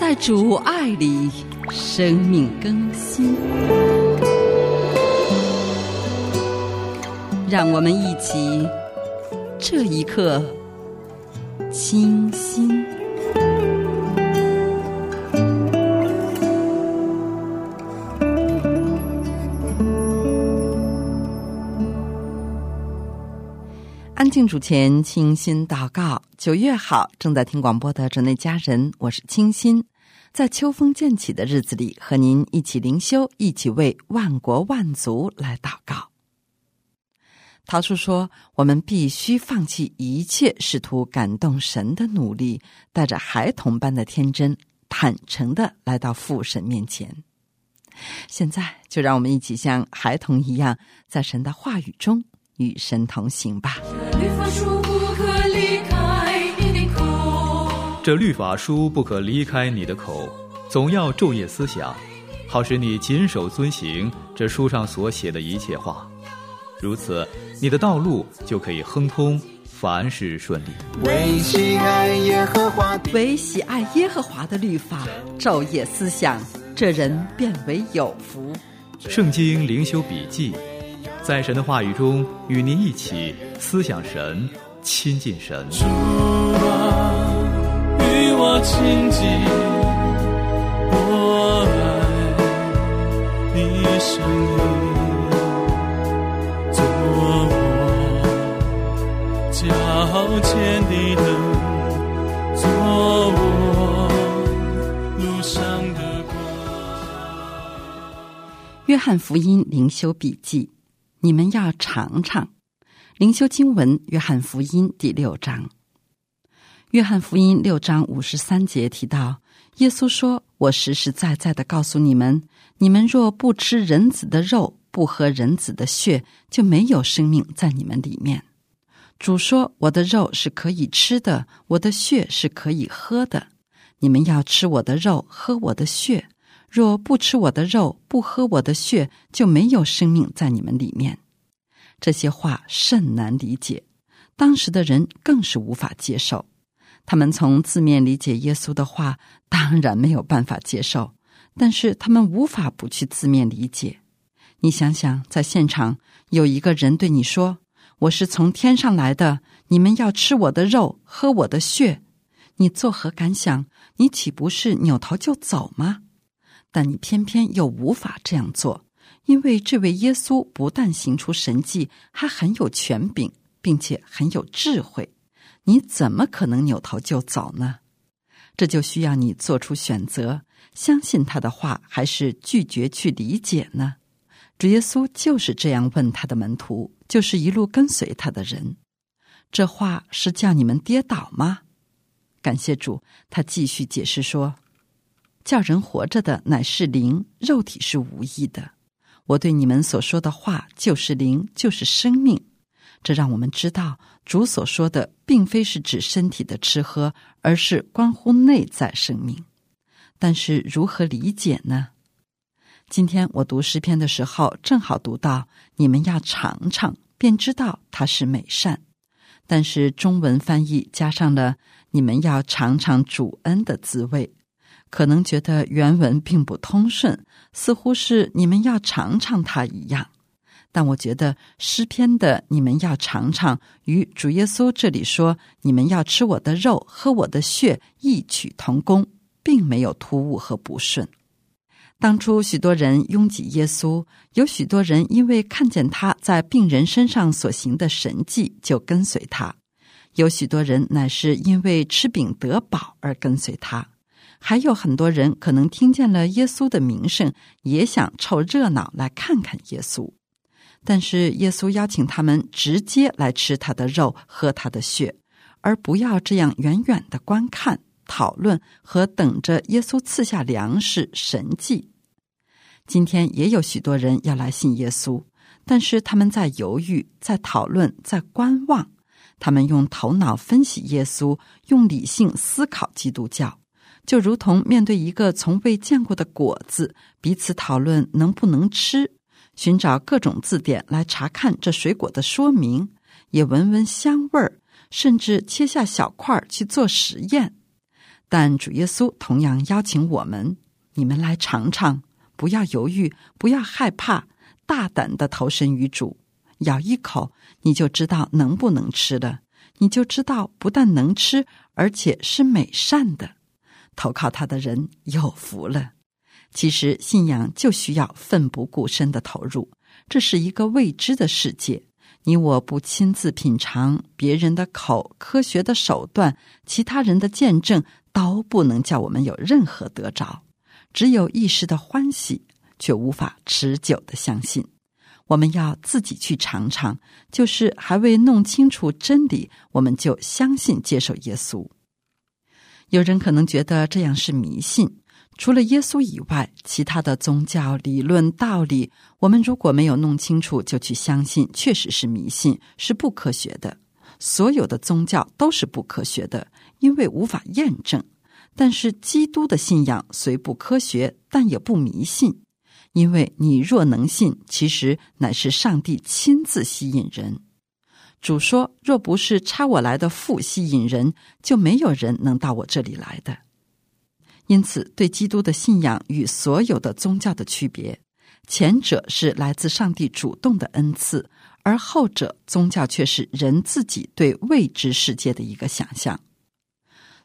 在主爱里生命更新。让我们一起这一刻清新。安静主前，清新祷告。九月好，正在听广播的主内家人，我是清新。在秋风渐起的日子里，和您一起灵修，一起为万国万族来祷告。桃树说：“我们必须放弃一切试图感动神的努力，带着孩童般的天真，坦诚的来到父神面前。现在，就让我们一起像孩童一样，在神的话语中。”与神同行吧。这律法书不可离开你的口，总要昼夜思想，好使你谨守遵行这书上所写的一切话。如此，你的道路就可以亨通，凡事顺利。唯喜爱耶和华，唯喜爱耶和华的律法，昼夜思想，这人变为有福。圣经灵修笔记。在神的话语中，与您一起思想神，亲近神。主啊，与我亲近，我爱你声音，做我脚前的灯，做我路上的光。约翰福音灵修笔记。你们要尝尝灵修经文《约翰福音》第六章，《约翰福音》六章五十三节提到，耶稣说：“我实实在在的告诉你们，你们若不吃人子的肉，不喝人子的血，就没有生命在你们里面。”主说：“我的肉是可以吃的，我的血是可以喝的。你们要吃我的肉，喝我的血。”若不吃我的肉，不喝我的血，就没有生命在你们里面。这些话甚难理解，当时的人更是无法接受。他们从字面理解耶稣的话，当然没有办法接受，但是他们无法不去字面理解。你想想，在现场有一个人对你说：“我是从天上来的，你们要吃我的肉，喝我的血。”你作何感想？你岂不是扭头就走吗？但你偏偏又无法这样做，因为这位耶稣不但行出神迹，还很有权柄，并且很有智慧。你怎么可能扭头就走呢？这就需要你做出选择：相信他的话，还是拒绝去理解呢？主耶稣就是这样问他的门徒，就是一路跟随他的人。这话是叫你们跌倒吗？感谢主，他继续解释说。叫人活着的乃是灵，肉体是无益的。我对你们所说的话就是灵，就是生命。这让我们知道，主所说的并非是指身体的吃喝，而是关乎内在生命。但是如何理解呢？今天我读诗篇的时候，正好读到“你们要尝尝，便知道它是美善”。但是中文翻译加上了“你们要尝尝主恩的滋味”。可能觉得原文并不通顺，似乎是你们要尝尝它一样。但我觉得诗篇的“你们要尝尝”与主耶稣这里说“你们要吃我的肉，喝我的血”异曲同工，并没有突兀和不顺。当初许多人拥挤耶稣，有许多人因为看见他在病人身上所行的神迹就跟随他；有许多人乃是因为吃饼得饱而跟随他。还有很多人可能听见了耶稣的名声，也想凑热闹来看看耶稣。但是耶稣邀请他们直接来吃他的肉、喝他的血，而不要这样远远的观看、讨论和等着耶稣赐下粮食神迹。今天也有许多人要来信耶稣，但是他们在犹豫、在讨论、在观望。他们用头脑分析耶稣，用理性思考基督教，就如同面对一个从未见过的果子，彼此讨论能不能吃，寻找各种字典来查看这水果的说明，也闻闻香味儿，甚至切下小块儿去做实验。但主耶稣同样邀请我们：你们来尝尝。不要犹豫，不要害怕，大胆的投身于主，咬一口，你就知道能不能吃了，你就知道不但能吃，而且是美善的。投靠他的人有福了。其实信仰就需要奋不顾身的投入，这是一个未知的世界，你我不亲自品尝别人的口，科学的手段，其他人的见证，都不能叫我们有任何得着。只有一时的欢喜，却无法持久的相信。我们要自己去尝尝，就是还未弄清楚真理，我们就相信接受耶稣。有人可能觉得这样是迷信。除了耶稣以外，其他的宗教理论道理，我们如果没有弄清楚就去相信，确实是迷信，是不科学的。所有的宗教都是不科学的，因为无法验证。但是基督的信仰虽不科学，但也不迷信，因为你若能信，其实乃是上帝亲自吸引人。主说：“若不是差我来的父吸引人，就没有人能到我这里来的。”因此，对基督的信仰与所有的宗教的区别，前者是来自上帝主动的恩赐，而后者宗教却是人自己对未知世界的一个想象。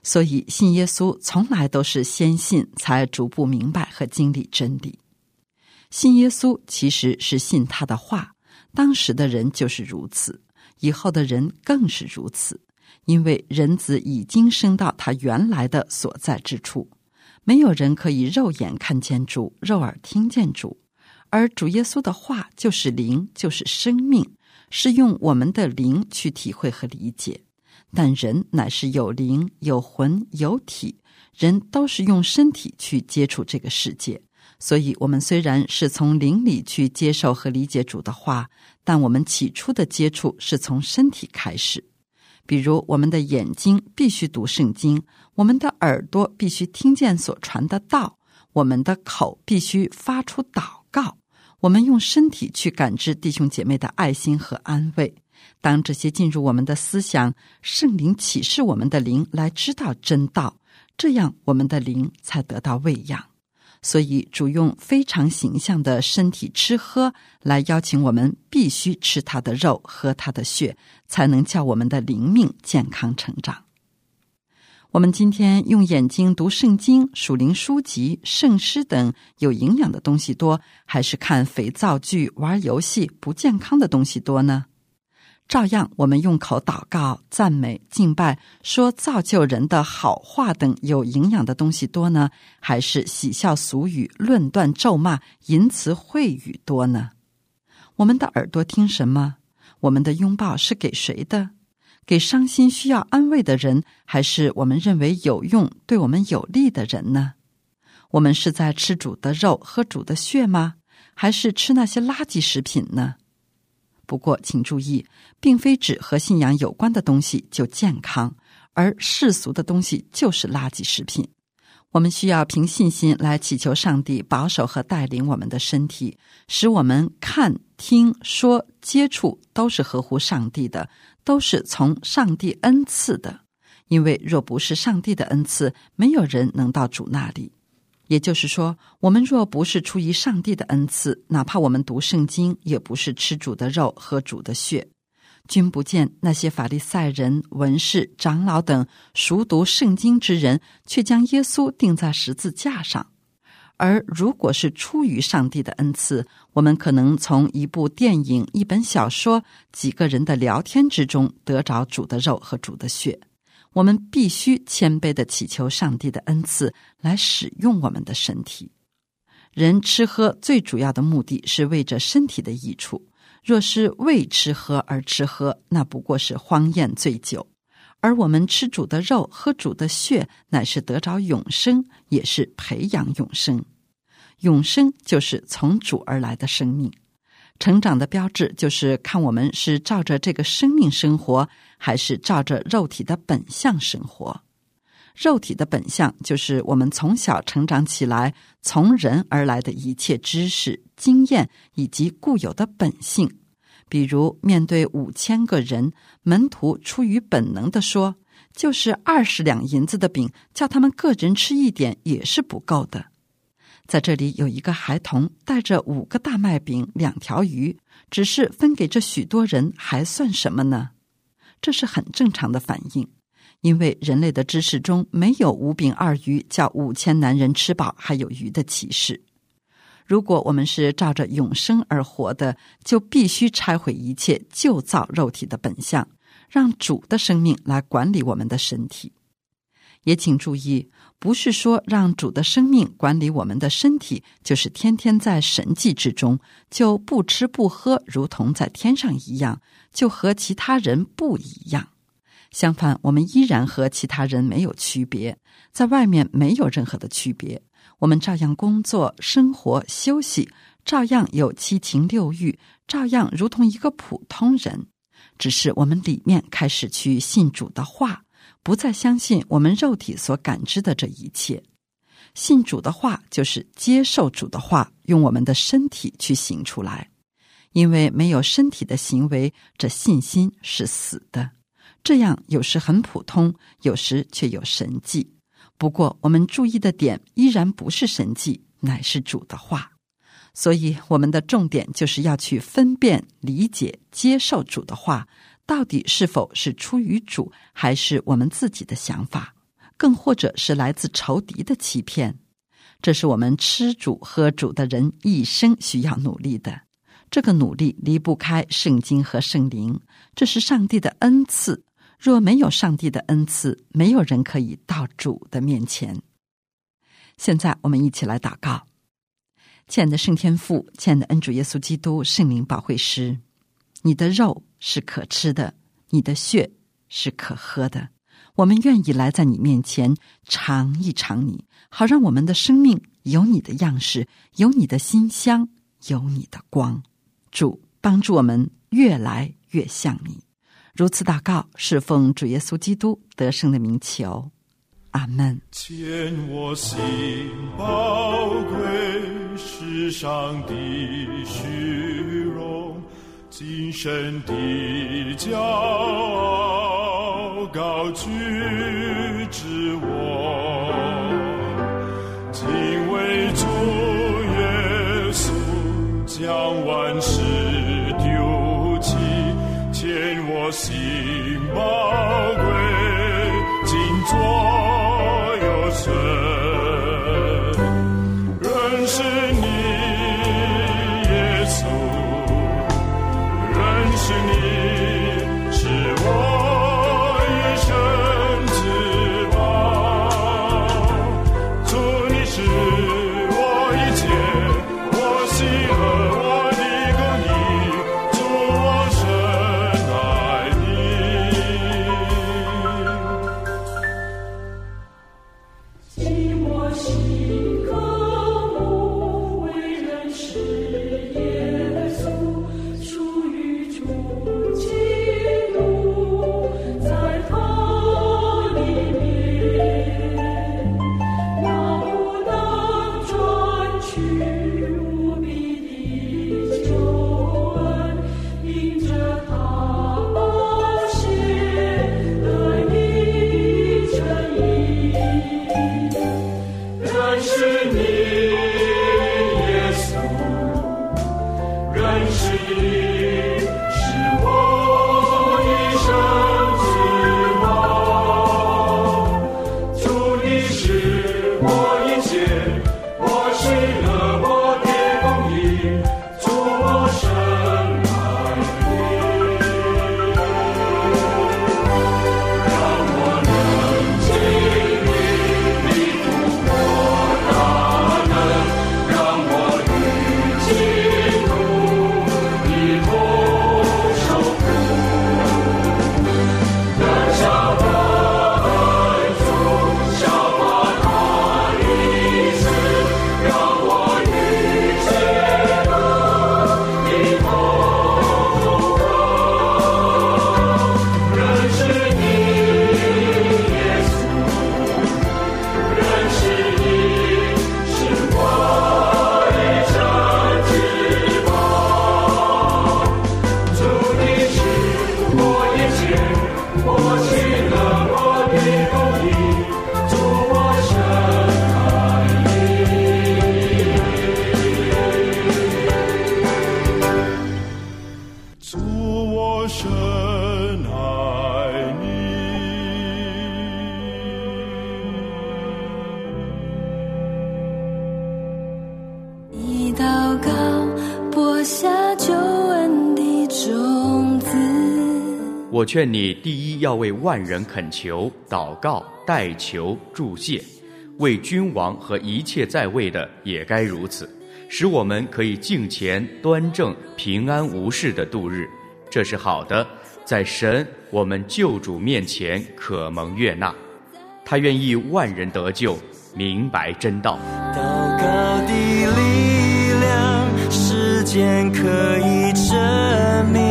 所以，信耶稣从来都是先信，才逐步明白和经历真理。信耶稣其实是信他的话，当时的人就是如此，以后的人更是如此。因为人子已经升到他原来的所在之处，没有人可以肉眼看见主，肉耳听见主，而主耶稣的话就是灵，就是生命，是用我们的灵去体会和理解。但人乃是有灵、有魂、有体，人都是用身体去接触这个世界。所以，我们虽然是从灵里去接受和理解主的话，但我们起初的接触是从身体开始。比如，我们的眼睛必须读圣经，我们的耳朵必须听见所传的道，我们的口必须发出祷告，我们用身体去感知弟兄姐妹的爱心和安慰。当这些进入我们的思想，圣灵启示我们的灵来知道真道，这样我们的灵才得到喂养。所以主用非常形象的身体吃喝来邀请我们，必须吃他的肉，喝他的血，才能叫我们的灵命健康成长。我们今天用眼睛读圣经、属灵书籍、圣诗等有营养的东西多，还是看肥皂剧、玩游戏不健康的东西多呢？照样，我们用口祷告、赞美、敬拜，说造就人的好话等有营养的东西多呢，还是喜笑俗语、论断咒骂、淫词秽语多呢？我们的耳朵听什么？我们的拥抱是给谁的？给伤心需要安慰的人，还是我们认为有用、对我们有利的人呢？我们是在吃主的肉、喝主的血吗？还是吃那些垃圾食品呢？不过，请注意，并非指和信仰有关的东西就健康，而世俗的东西就是垃圾食品。我们需要凭信心来祈求上帝保守和带领我们的身体，使我们看、听、说、接触都是合乎上帝的，都是从上帝恩赐的。因为若不是上帝的恩赐，没有人能到主那里。也就是说，我们若不是出于上帝的恩赐，哪怕我们读圣经，也不是吃主的肉、喝主的血，君不见那些法利赛人、文士、长老等熟读圣经之人，却将耶稣钉在十字架上。而如果是出于上帝的恩赐，我们可能从一部电影、一本小说、几个人的聊天之中得着主的肉和主的血。我们必须谦卑的祈求上帝的恩赐来使用我们的身体。人吃喝最主要的目的是为着身体的益处。若是为吃喝而吃喝，那不过是荒宴醉酒。而我们吃主的肉，喝主的血，乃是得着永生，也是培养永生。永生就是从主而来的生命。成长的标志就是看我们是照着这个生命生活，还是照着肉体的本相生活。肉体的本相就是我们从小成长起来，从人而来的一切知识、经验以及固有的本性。比如，面对五千个人，门徒出于本能的说：“就是二十两银子的饼，叫他们个人吃一点也是不够的。”在这里有一个孩童带着五个大麦饼、两条鱼，只是分给这许多人，还算什么呢？这是很正常的反应。因为人类的知识中没有五饼二鱼叫五千男人吃饱还有鱼的启示。如果我们是照着永生而活的，就必须拆毁一切旧造肉体的本相，让主的生命来管理我们的身体。也请注意，不是说让主的生命管理我们的身体，就是天天在神迹之中就不吃不喝，如同在天上一样，就和其他人不一样。相反，我们依然和其他人没有区别，在外面没有任何的区别。我们照样工作、生活、休息，照样有七情六欲，照样如同一个普通人。只是我们里面开始去信主的话，不再相信我们肉体所感知的这一切。信主的话，就是接受主的话，用我们的身体去行出来。因为没有身体的行为，这信心是死的。这样有时很普通，有时却有神迹。不过，我们注意的点依然不是神迹，乃是主的话。所以，我们的重点就是要去分辨、理解、接受主的话，到底是否是出于主，还是我们自己的想法，更或者是来自仇敌的欺骗。这是我们吃主喝主的人一生需要努力的。这个努力离不开圣经和圣灵，这是上帝的恩赐。若没有上帝的恩赐，没有人可以到主的面前。现在，我们一起来祷告：亲爱的圣天父，亲爱的恩主耶稣基督，圣灵保惠师，你的肉是可吃的，你的血是可喝的。我们愿意来在你面前尝一尝你，好让我们的生命有你的样式，有你的馨香，有你的光。主帮助我们越来越像你。如此祷告，是奉主耶稣基督得胜的名求，阿门。牵我心宝贵世上的虚荣，今生的骄傲高举之我，我劝你第一要为万人恳求、祷告、代求、祝谢，为君王和一切在位的也该如此，使我们可以敬虔、端正、平安无事的度日，这是好的，在神我们救主面前可蒙悦纳。他愿意万人得救，明白真道。祷告的力量，时间可以证明。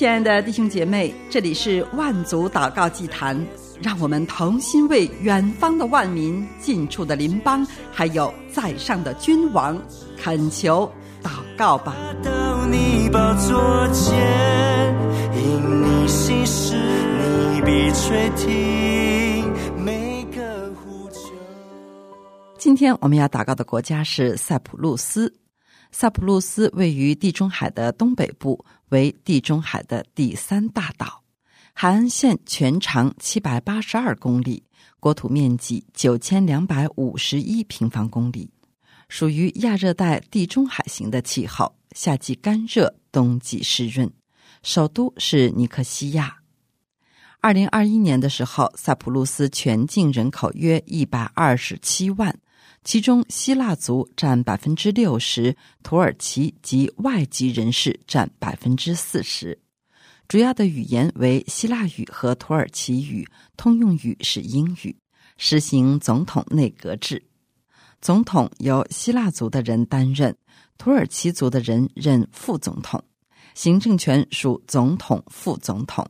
亲爱的弟兄姐妹，这里是万族祷告祭坛，让我们同心为远方的万民、近处的邻邦，还有在上的君王恳求祷告吧。到你宝座前，因你心事，你必垂听每个呼求。今天我们要祷告的国家是塞浦路斯。塞浦路斯位于地中海的东北部，为地中海的第三大岛。海岸线全长七百八十二公里，国土面积九千两百五十一平方公里，属于亚热带地中海型的气候，夏季干热，冬季湿润。首都是尼科西亚。二零二一年的时候，萨普鲁斯全境人口约一百二十七万。其中，希腊族占百分之六十，土耳其及外籍人士占百分之四十。主要的语言为希腊语和土耳其语，通用语是英语。实行总统内阁制，总统由希腊族的人担任，土耳其族的人任副总统。行政权属总统、副总统，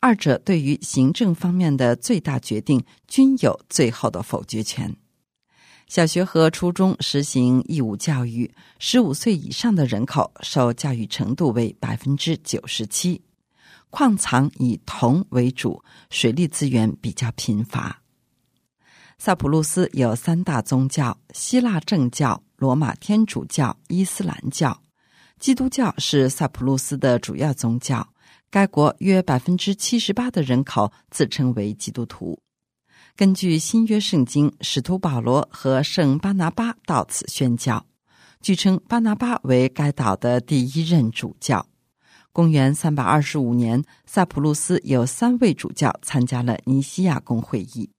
二者对于行政方面的最大决定均有最后的否决权。小学和初中实行义务教育，十五岁以上的人口受教育程度为百分之九十七。矿藏以铜为主，水利资源比较贫乏。萨普路斯有三大宗教：希腊正教、罗马天主教、伊斯兰教。基督教是萨普路斯的主要宗教。该国约百分之七十八的人口自称为基督徒。根据新约圣经，使徒保罗和圣巴拿巴到此宣教。据称，巴拿巴为该岛的第一任主教。公元三百二十五年，萨普路斯有三位主教参加了尼西亚公会议。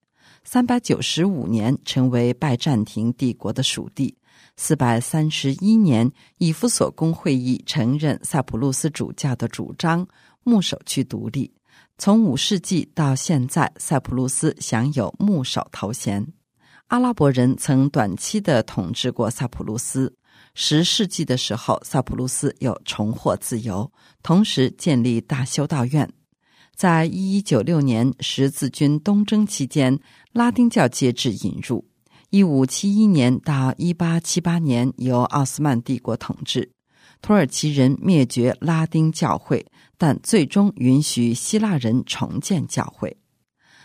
三百九十五年，成为拜占庭帝国的属地。四百三十一年，以弗所公会议承认萨普路斯主教的主张，牧首区独立。从五世纪到现在，塞浦路斯享有牧首头衔。阿拉伯人曾短期的统治过塞浦路斯。十世纪的时候，塞浦路斯又重获自由，同时建立大修道院。在一一九六年十字军东征期间，拉丁教介质引入。一五七一年到一八七八年，由奥斯曼帝国统治。土耳其人灭绝拉丁教会，但最终允许希腊人重建教会。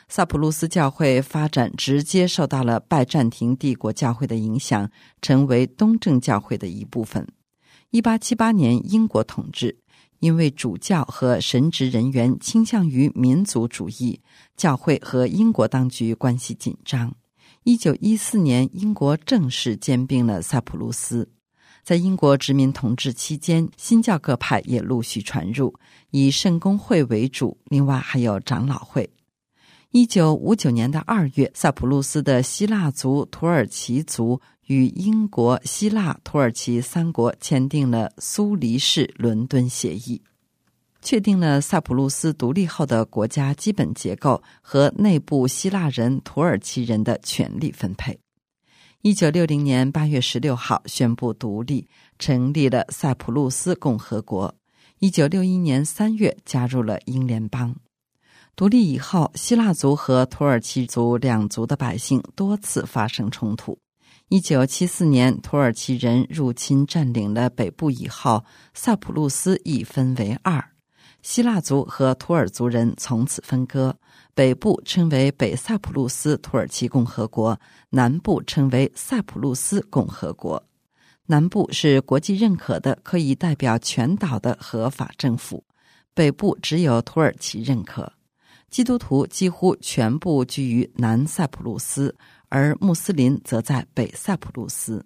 萨普鲁斯教会发展直接受到了拜占庭帝国教会的影响，成为东正教会的一部分。一八七八年，英国统治，因为主教和神职人员倾向于民族主义，教会和英国当局关系紧张。一九一四年，英国正式兼并了萨普路斯。在英国殖民统治期间，新教各派也陆续传入，以圣公会为主，另外还有长老会。一九五九年的二月，萨普路斯的希腊族、土耳其族与英国、希腊、土耳其三国签订了苏黎世伦敦协议，确定了萨普路斯独立后的国家基本结构和内部希腊人、土耳其人的权力分配。一九六零年八月十六号宣布独立，成立了塞浦路斯共和国。一九六一年三月加入了英联邦。独立以后，希腊族和土耳其族两族的百姓多次发生冲突。一九七四年，土耳其人入侵占领了北部以后，塞浦路斯一分为二，希腊族和土耳族人从此分割。北部称为北塞浦路斯土耳其共和国，南部称为塞浦路斯共和国。南部是国际认可的，可以代表全岛的合法政府；北部只有土耳其认可。基督徒几乎全部居于南塞浦路斯，而穆斯林则在北塞浦路斯。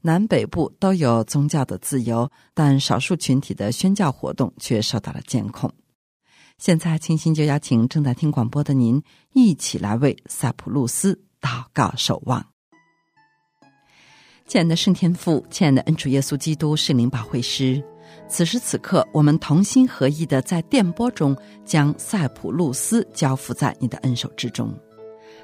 南北部都有宗教的自由，但少数群体的宣教活动却受到了监控。现在，清心就邀请正在听广播的您，一起来为塞浦路斯祷告守望。亲爱的圣天父，亲爱的恩主耶稣基督圣灵保惠师，此时此刻，我们同心合意的在电波中将塞浦路斯交付在你的恩手之中。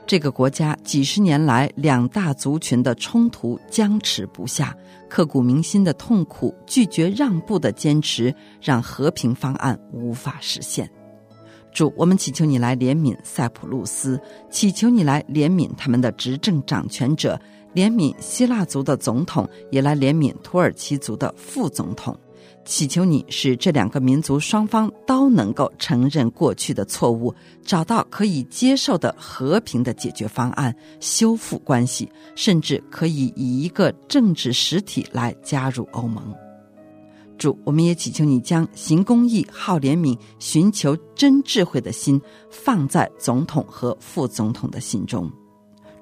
这个国家几十年来两大族群的冲突僵持不下，刻骨铭心的痛苦，拒绝让步的坚持，让和平方案无法实现。主，我们祈求你来怜悯塞浦路斯，祈求你来怜悯他们的执政掌权者。怜悯希腊族的总统，也来怜悯土耳其族的副总统，祈求你使这两个民族双方都能够承认过去的错误，找到可以接受的和平的解决方案，修复关系，甚至可以以一个政治实体来加入欧盟。主，我们也祈求你将行公义、好怜悯、寻求真智慧的心放在总统和副总统的心中。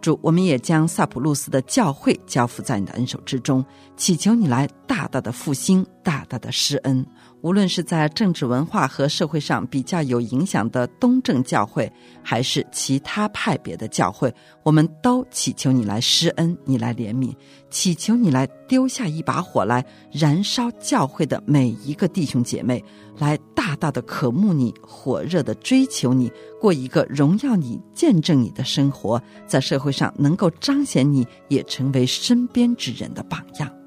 主，我们也将萨普路斯的教会交付在你的恩手之中，祈求你来大大的复兴，大大的施恩。无论是在政治文化和社会上比较有影响的东正教会，还是其他派别的教会，我们都祈求你来施恩，你来怜悯，祈求你来丢下一把火来燃烧教会的每一个弟兄姐妹，来大大的渴慕你，火热的追求你，过一个荣耀你、见证你的生活，在社会上能够彰显你，也成为身边之人的榜样。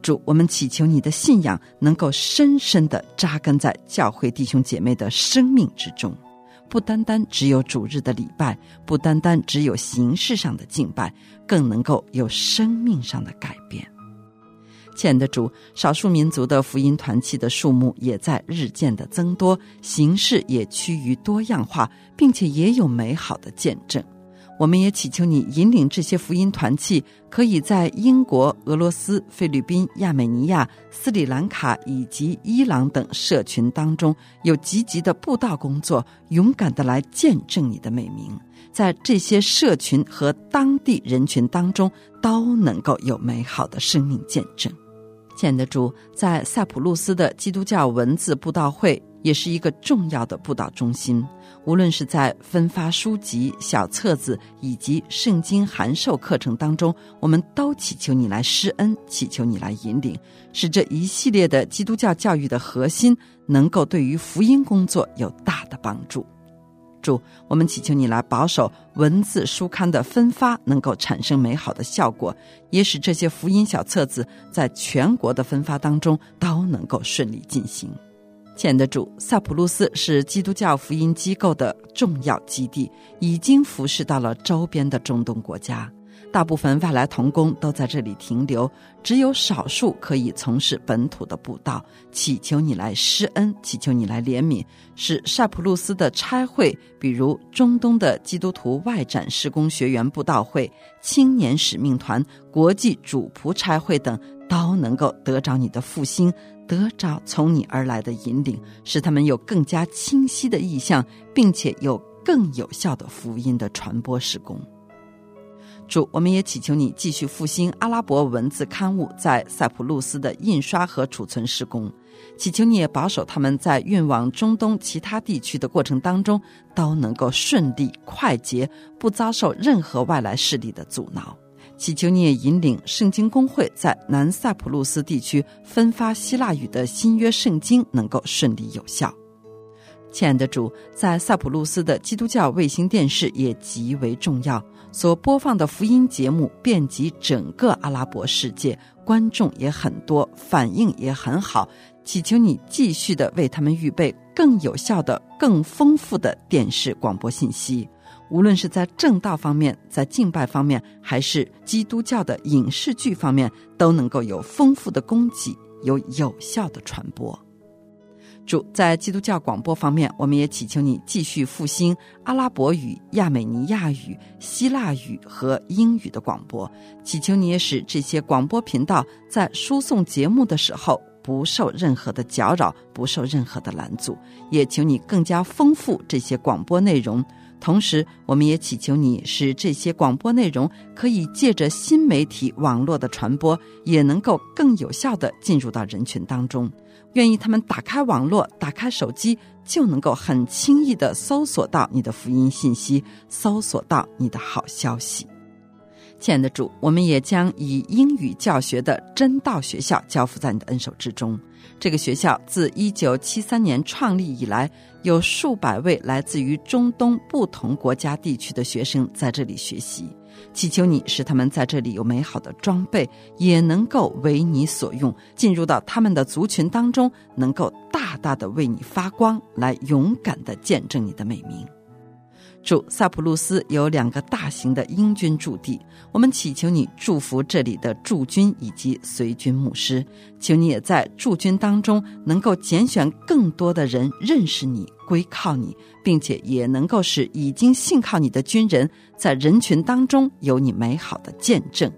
主，我们祈求你的信仰能够深深的扎根在教会弟兄姐妹的生命之中，不单单只有主日的礼拜，不单单只有形式上的敬拜，更能够有生命上的改变。亲爱的主，少数民族的福音团契的数目也在日渐的增多，形式也趋于多样化，并且也有美好的见证。我们也祈求你引领这些福音团契，可以在英国、俄罗斯、菲律宾、亚美尼亚、斯里兰卡以及伊朗等社群当中有积极的布道工作，勇敢的来见证你的美名，在这些社群和当地人群当中都能够有美好的生命见证。亲爱的主，在塞浦路斯的基督教文字布道会。也是一个重要的布道中心。无论是在分发书籍、小册子以及圣经函授课程当中，我们都祈求你来施恩，祈求你来引领，使这一系列的基督教教育的核心能够对于福音工作有大的帮助。主，我们祈求你来保守文字书刊的分发能够产生美好的效果，也使这些福音小册子在全国的分发当中都能够顺利进行。亲爱的主，萨普路斯是基督教福音机构的重要基地，已经服侍到了周边的中东国家。大部分外来童工都在这里停留，只有少数可以从事本土的布道。祈求你来施恩，祈求你来怜悯，使萨普路斯的差会，比如中东的基督徒外展施工学员布道会、青年使命团、国际主仆差会等，都能够得着你的复兴。得着从你而来的引领，使他们有更加清晰的意向，并且有更有效的福音的传播施工。主，我们也祈求你继续复兴阿拉伯文字刊物在塞浦路斯的印刷和储存施工，祈求你也保守他们在运往中东其他地区的过程当中都能够顺利快捷，不遭受任何外来势力的阻挠。祈求你也引领圣经公会在南塞浦路斯地区分发希腊语的新约圣经能够顺利有效。亲爱的主，在塞浦路斯的基督教卫星电视也极为重要，所播放的福音节目遍及整个阿拉伯世界，观众也很多，反应也很好。祈求你继续的为他们预备更有效的、更丰富的电视广播信息。无论是在正道方面，在敬拜方面，还是基督教的影视剧方面，都能够有丰富的供给，有有效的传播。主在基督教广播方面，我们也祈求你继续复兴阿拉伯语、亚美尼亚语、希腊语和英语的广播。祈求你也使这些广播频道在输送节目的时候不受任何的搅扰，不受任何的拦阻。也求你更加丰富这些广播内容。同时，我们也祈求你，使这些广播内容可以借着新媒体网络的传播，也能够更有效的进入到人群当中。愿意他们打开网络，打开手机，就能够很轻易的搜索到你的福音信息，搜索到你的好消息。亲爱的主，我们也将以英语教学的真道学校交付在你的恩手之中。这个学校自一九七三年创立以来，有数百位来自于中东不同国家地区的学生在这里学习。祈求你使他们在这里有美好的装备，也能够为你所用，进入到他们的族群当中，能够大大的为你发光，来勇敢的见证你的美名。主萨普路斯有两个大型的英军驻地，我们祈求你祝福这里的驻军以及随军牧师，求你也在驻军当中能够拣选更多的人认识你、归靠你，并且也能够使已经信靠你的军人在人群当中有你美好的见证。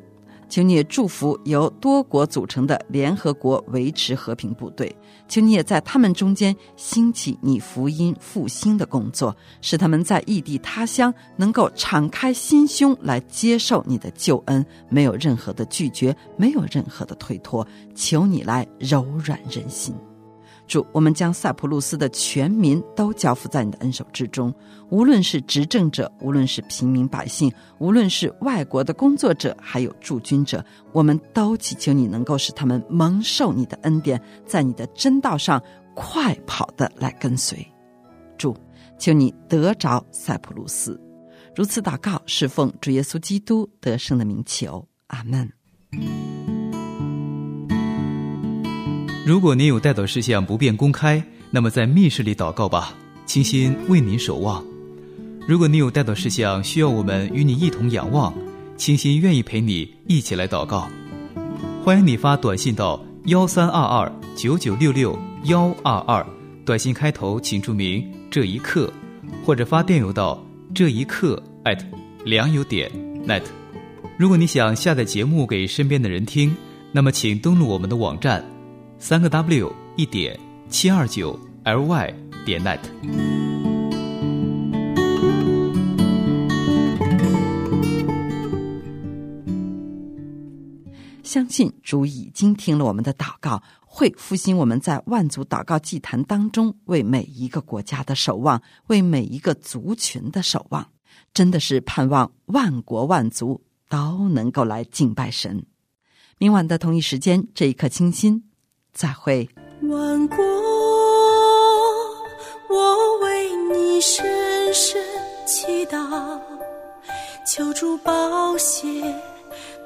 请你也祝福由多国组成的联合国维持和平部队，请你也在他们中间兴起你福音复兴的工作，使他们在异地他乡能够敞开心胸来接受你的救恩，没有任何的拒绝，没有任何的推脱。求你来柔软人心。主，我们将塞浦路斯的全民都交付在你的恩手之中，无论是执政者，无论是平民百姓，无论是外国的工作者，还有驻军者，我们都祈求你能够使他们蒙受你的恩典，在你的真道上快跑的来跟随。主，求你得着塞浦路斯，如此祷告，是奉主耶稣基督得胜的名求，阿门。如果您有带祷事项不便公开，那么在密室里祷告吧，清心为您守望。如果你有带祷事项需要我们与你一同仰望，清心愿意陪你一起来祷告。欢迎你发短信到幺三二二九九六六幺二二，短信开头请注明这一刻，或者发电邮到这一刻艾特良友点 net。如果你想下载节目给身边的人听，那么请登录我们的网站。三个 W 一点七二九 LY 点 net。相信主已经听了我们的祷告，会复兴我们在万族祷告祭坛当中为每一个国家的守望，为每一个族群的守望。真的是盼望万国万族都能够来敬拜神。明晚的同一时间，这一刻清新。再会。万国，我为你深深祈祷，求助宝血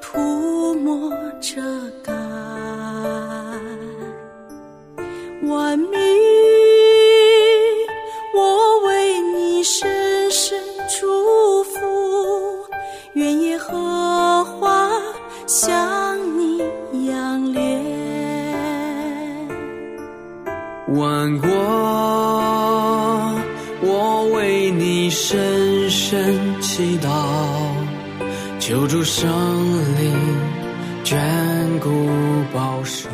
涂抹遮盖。万民，我为你深深祝福，愿耶和华向你仰脸。万国，我为你深深祈祷，求主圣灵眷顾保守。